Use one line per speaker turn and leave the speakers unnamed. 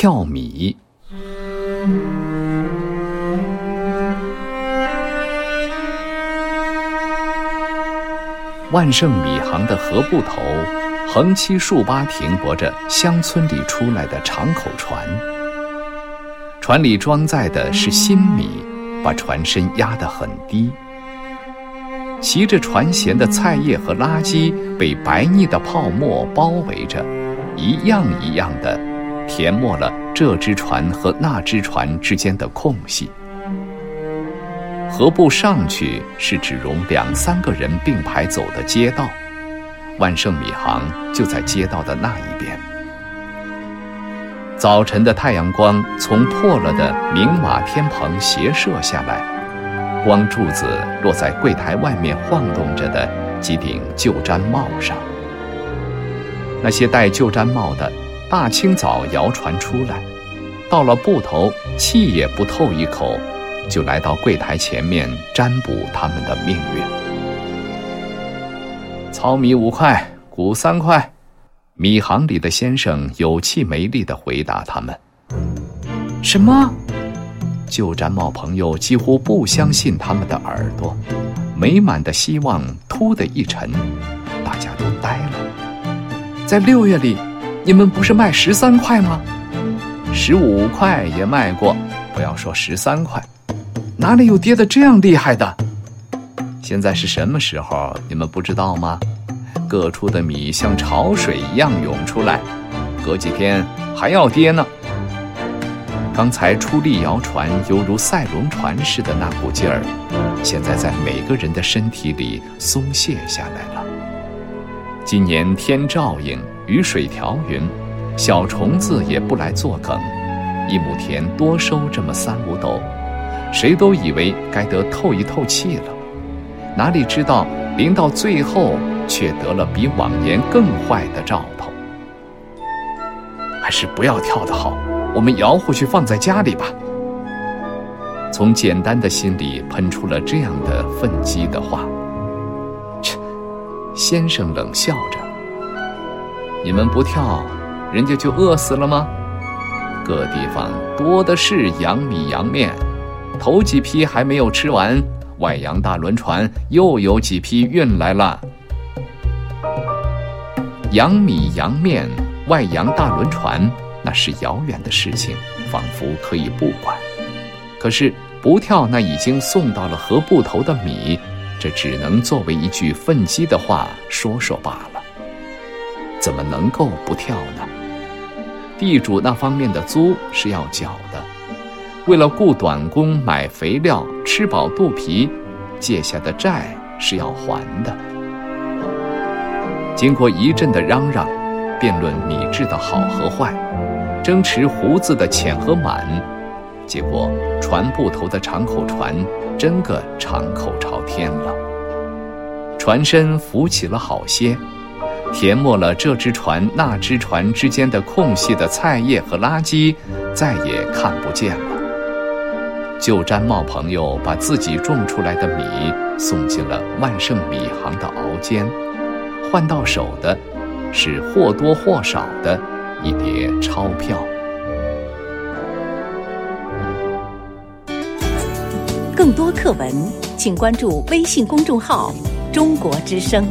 跳米。万盛米行的河埠头，横七竖八停泊着乡村里出来的长口船，船里装载的是新米，把船身压得很低。骑着船舷的菜叶和垃圾被白腻的泡沫包围着，一样一样的填没了这只船和那只船之间的空隙。河埠上去是只容两三个人并排走的街道，万盛米行就在街道的那一边。早晨的太阳光从破了的明瓦天棚斜射下来，光柱子落在柜台外面晃动着的几顶旧毡帽上。那些戴旧毡帽的，大清早摇船出来，到了埠头，气也不透一口。就来到柜台前面占卜他们的命运。糙米五块，谷三块。米行里的先生有气没力地回答他们：“什么？”旧毡帽朋友几乎不相信他们的耳朵，美满的希望突的一沉，大家都呆了。在六月里，你们不是卖十三块吗？十五块也卖过，不要说十三块。哪里有跌得这样厉害的？现在是什么时候？你们不知道吗？各处的米像潮水一样涌出来，隔几天还要跌呢。刚才出力摇船，犹如赛龙船似的那股劲儿，现在在每个人的身体里松懈下来了。今年天照应，雨水调匀，小虫子也不来作梗，一亩田多收这么三五斗。谁都以为该得透一透气了，哪里知道临到最后却得了比往年更坏的兆头。还是不要跳的好，我们摇回去放在家里吧。从简单的心里喷出了这样的愤激的话。切，先生冷笑着：“你们不跳，人家就饿死了吗？各地方多的是洋米洋面。”头几批还没有吃完，外洋大轮船又有几批运来了。洋米洋面，外洋大轮船，那是遥远的事情，仿佛可以不管。可是不跳那已经送到了河埠头的米，这只能作为一句愤激的话说说罢了。怎么能够不跳呢？地主那方面的租是要缴的。为了雇短工、买肥料、吃饱肚皮，借下的债是要还的。经过一阵的嚷嚷、辩论米质的好和坏，争持胡子的浅和满，结果船埠头的敞口船真个敞口朝天了。船身浮起了好些，填没了这只船那只船之间的空隙的菜叶和垃圾，再也看不见了。旧毡帽朋友把自己种出来的米送进了万盛米行的熬间，换到手的，是或多或少的一叠钞票。
更多课文，请关注微信公众号“中国之声”。